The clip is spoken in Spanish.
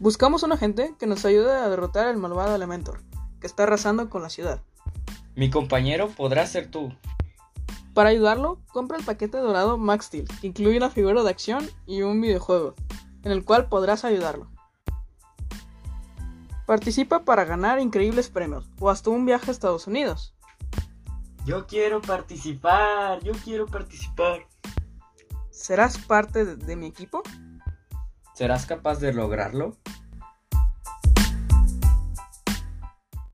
Buscamos un agente que nos ayude a derrotar al malvado Elementor, que está arrasando con la ciudad. Mi compañero podrá ser tú. Para ayudarlo, compra el paquete dorado Max Steel, que incluye una figura de acción y un videojuego, en el cual podrás ayudarlo. Participa para ganar increíbles premios o hasta un viaje a Estados Unidos. Yo quiero participar, yo quiero participar. ¿Serás parte de, de mi equipo? ¿Serás capaz de lograrlo?